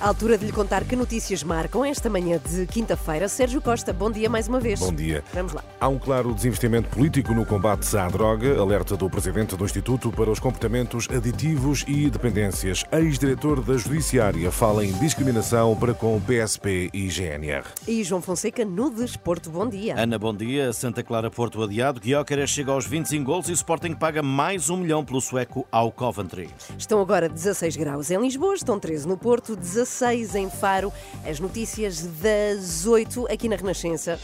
À altura de lhe contar que notícias marcam esta manhã de quinta-feira. Sérgio Costa, bom dia mais uma vez. Bom dia. Vamos lá. Há um claro desinvestimento político no combate à droga, alerta do presidente do Instituto para os Comportamentos Aditivos e Dependências. Ex-diretor da Judiciária fala em discriminação para com PSP e GNR. E João Fonseca no Desporto, bom dia. Ana, bom dia. Santa Clara Porto adiado. Guióqueres chega aos 25 gols e o Sporting paga mais um milhão pelo sueco ao Coventry. Estão agora 16 graus em Lisboa, estão 13 no Porto, 16 em Faro. As notícias das 8 aqui na Renascença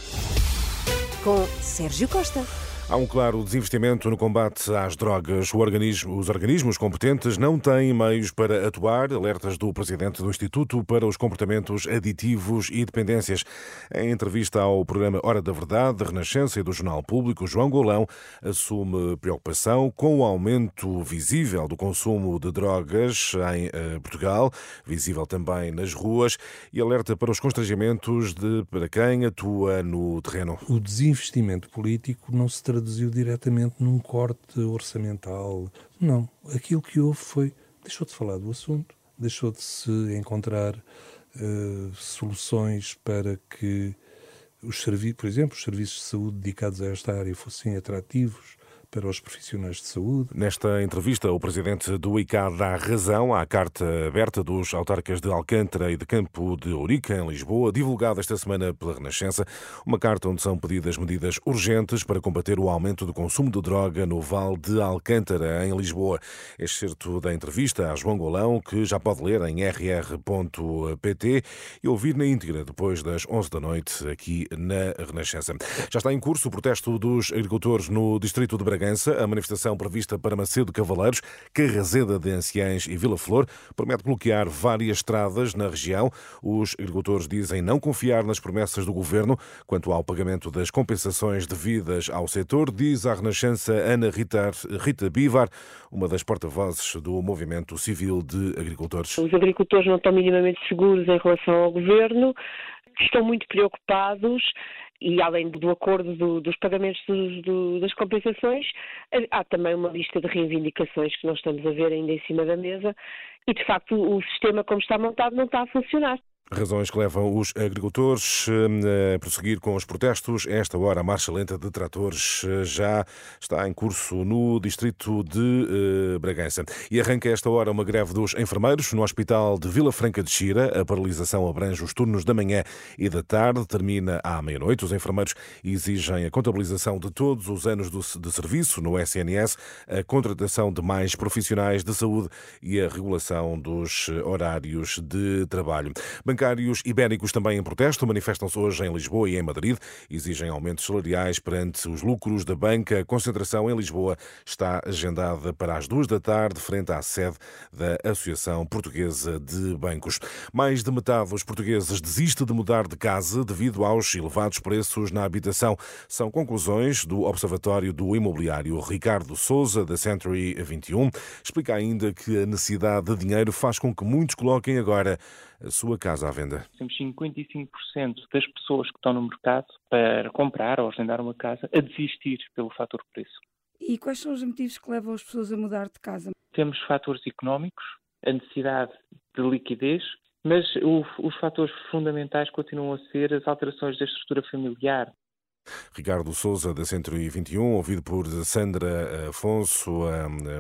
com Sérgio Costa. Há um claro desinvestimento no combate às drogas. Organismo, os organismos competentes não têm meios para atuar, alertas do presidente do Instituto para os Comportamentos Aditivos e Dependências. Em entrevista ao programa Hora da Verdade, da Renascença e do Jornal Público, João Golão assume preocupação com o aumento visível do consumo de drogas em eh, Portugal, visível também nas ruas, e alerta para os constrangimentos de para quem atua no terreno. O desinvestimento político não se traduziu diretamente num corte orçamental. Não. Aquilo que houve foi. deixou de falar do assunto, deixou de se encontrar uh, soluções para que os por exemplo, os serviços de saúde dedicados a esta área fossem atrativos para os profissionais de saúde. Nesta entrevista, o presidente do ICAD dá razão à carta aberta dos autarcas de Alcântara e de Campo de Ourique, em Lisboa, divulgada esta semana pela Renascença. Uma carta onde são pedidas medidas urgentes para combater o aumento do consumo de droga no Val de Alcântara, em Lisboa. Excerto da entrevista a João Golão, que já pode ler em rr.pt e ouvir na íntegra depois das 11 da noite aqui na Renascença. Já está em curso o protesto dos agricultores no distrito de Bragança Bragança, a manifestação prevista para Macedo Cavaleiros, Carrazeda de Anciães e Vila Flor promete bloquear várias estradas na região. Os agricultores dizem não confiar nas promessas do governo quanto ao pagamento das compensações devidas ao setor, diz a Renascença Ana Rita, Rita Bivar, uma das porta-vozes do Movimento Civil de Agricultores. Os agricultores não estão minimamente seguros em relação ao governo, estão muito preocupados e além do acordo do, dos pagamentos do, do, das compensações, há também uma lista de reivindicações que nós estamos a ver ainda em cima da mesa e, de facto, o sistema como está montado não está a funcionar. Razões que levam os agricultores eh, a prosseguir com os protestos. Esta hora, a marcha lenta de tratores eh, já está em curso no distrito de eh, Bragança. E arranca esta hora uma greve dos enfermeiros no Hospital de Vila Franca de Xira. A paralisação abrange os turnos da manhã e da tarde, termina à meia-noite. Os enfermeiros exigem a contabilização de todos os anos de serviço no SNS, a contratação de mais profissionais de saúde e a regulação dos horários de trabalho. Bancários ibéricos também em protesto manifestam-se hoje em Lisboa e em Madrid. Exigem aumentos salariais perante os lucros da banca. A concentração em Lisboa está agendada para as duas da tarde, frente à sede da Associação Portuguesa de Bancos. Mais de metade dos portugueses desiste de mudar de casa devido aos elevados preços na habitação. São conclusões do Observatório do Imobiliário. Ricardo Souza, da Century 21, explica ainda que a necessidade de dinheiro faz com que muitos coloquem agora a sua casa à venda. Temos 55% das pessoas que estão no mercado para comprar ou arrendar uma casa a desistir pelo fator preço. E quais são os motivos que levam as pessoas a mudar de casa? Temos fatores económicos, a necessidade de liquidez, mas o, os fatores fundamentais continuam a ser as alterações da estrutura familiar, Ricardo Souza, da Centro 21, ouvido por Sandra Afonso,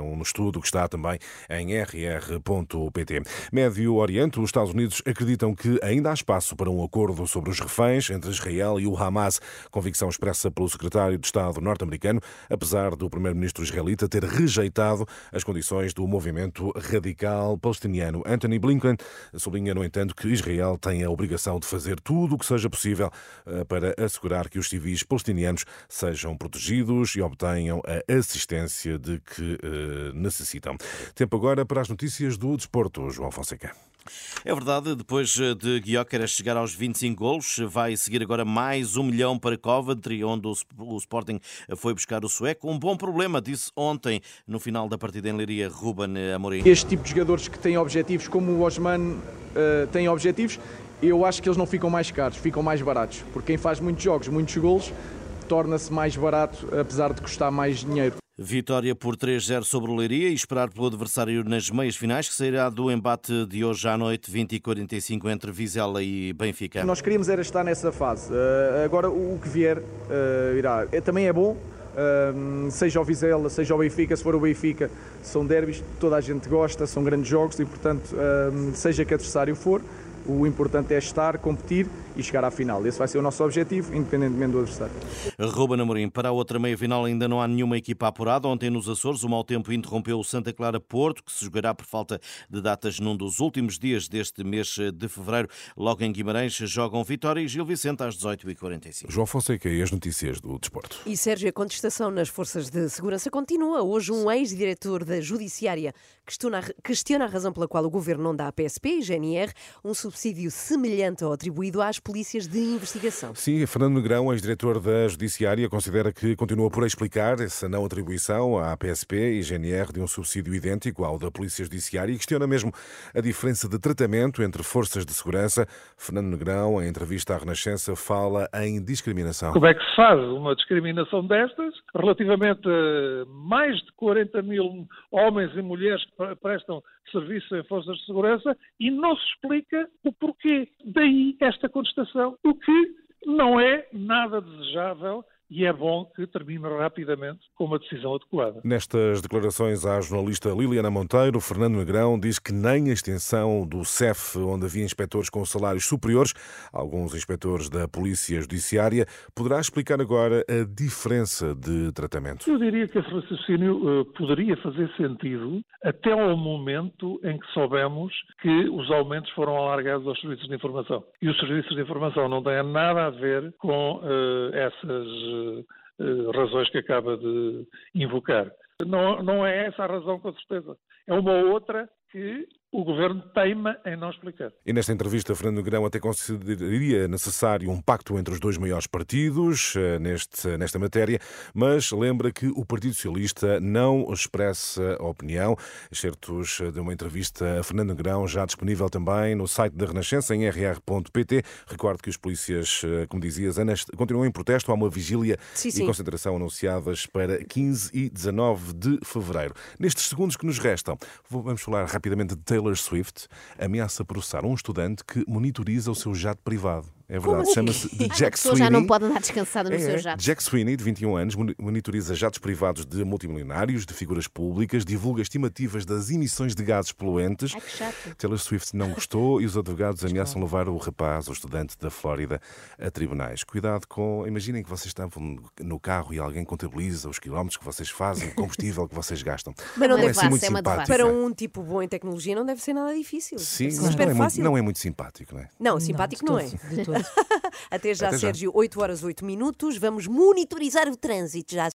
um estudo que está também em rr.pt. Médio Oriente, os Estados Unidos acreditam que ainda há espaço para um acordo sobre os reféns entre Israel e o Hamas, convicção expressa pelo secretário de Estado norte-americano, apesar do primeiro-ministro israelita ter rejeitado as condições do movimento radical palestiniano. Anthony Blinken sublinha, no entanto, que Israel tem a obrigação de fazer tudo o que seja possível eh, para assegurar que os civis civis palestinianos sejam protegidos e obtenham a assistência de que uh, necessitam. Tempo agora para as notícias do desporto, João Fonseca. É verdade, depois de Guióqueras chegar aos 25 golos, vai seguir agora mais um milhão para Coventry, onde o Sporting foi buscar o sueco. Um bom problema, disse ontem, no final da partida em Leiria, Ruben Amorim. Este tipo de jogadores que têm objetivos, como o Osman uh, tem objetivos, eu acho que eles não ficam mais caros, ficam mais baratos. Porque quem faz muitos jogos, muitos golos, torna-se mais barato, apesar de custar mais dinheiro. Vitória por 3-0 sobre o Leiria e esperar pelo adversário nas meias finais, que sairá do embate de hoje à noite, 20 e 45 entre Vizela e Benfica. Nós queríamos era estar nessa fase. Uh, agora o que vier uh, irá. É, também é bom, uh, seja o Vizela, seja o Benfica, se for o Benfica, são derbys, toda a gente gosta, são grandes jogos e, portanto, seja que adversário for, o importante é estar, competir e chegar à final. Esse vai ser o nosso objetivo, independentemente do adversário. Ruben Amorim, para a outra meia-final ainda não há nenhuma equipa apurada. Ontem nos Açores o mau tempo interrompeu o Santa Clara Porto, que se jogará por falta de datas num dos últimos dias deste mês de fevereiro. Logo em Guimarães jogam Vitória e Gil Vicente às 18h45. João Fonseca e as notícias do desporto. E Sérgio, a contestação nas forças de segurança continua. Hoje um ex-diretor da Judiciária questiona, a razão pela qual o governo não dá à PSP e GNR um subsídio semelhante ao atribuído às polícias de investigação. Sim, Fernando Negrão, ex-diretor da Judiciária, considera que continua por explicar essa não atribuição à PSP e GNR de um subsídio idêntico ao da Polícia Judiciária e questiona mesmo a diferença de tratamento entre forças de segurança. Fernando Negrão, em entrevista à Renascença, fala em discriminação. Como é que se faz uma discriminação destas relativamente a mais de 40 mil homens e mulheres que prestam serviço em forças de segurança e não se explica o porquê. Daí esta contestação, o que não é nada desejável e é bom que termine rapidamente com uma decisão adequada. Nestas declarações à jornalista Liliana Monteiro, Fernando Negrão diz que nem a extensão do CEF, onde havia inspectores com salários superiores, alguns inspectores da Polícia Judiciária, poderá explicar agora a diferença de tratamento. Eu diria que esse raciocínio uh, poderia fazer sentido até ao momento em que soubemos que os aumentos foram alargados aos serviços de informação. E os serviços de informação não têm nada a ver com uh, essas razões que acaba de invocar. Não, não é essa a razão, com certeza. É uma outra que o governo teima em não explicar. E nesta entrevista, Fernando Grão até consideraria necessário um pacto entre os dois maiores partidos eh, neste, nesta matéria, mas lembra que o Partido Socialista não expressa opinião. Excertos de uma entrevista a Fernando Grão, já disponível também no site da Renascença, em rr.pt. Recordo que os polícias, eh, como dizias, Ana, continuam em protesto. Há uma vigília sim, sim. e concentração anunciadas para 15 e 19 de fevereiro. Nestes segundos que nos restam, vamos falar rapidamente de Taylor Swift ameaça processar um estudante que monitoriza o seu jato privado. É verdade, assim? chama-se Jack Sweeney. já não pode andar descansada no é, seu jato. Jack Sweeney, de 21 anos, monitoriza jatos privados de multimilionários, de figuras públicas, divulga estimativas das emissões de gases poluentes. Ai, que chato. Taylor Swift não gostou e os advogados ameaçam levar o rapaz, o estudante da Flórida, a tribunais. Cuidado com. Imaginem que vocês estavam no carro e alguém contabiliza os quilómetros que vocês fazem, o combustível que vocês gastam. Mas não, não deve é assim muito é simpático. Para um tipo bom em tecnologia não deve ser nada difícil. Sim, mas não é, muito, não é, muito, simpático, não é? Não, simpático não, não é. Até já, Até já. Sérgio, 8 horas 8 minutos. Vamos monitorizar o trânsito já.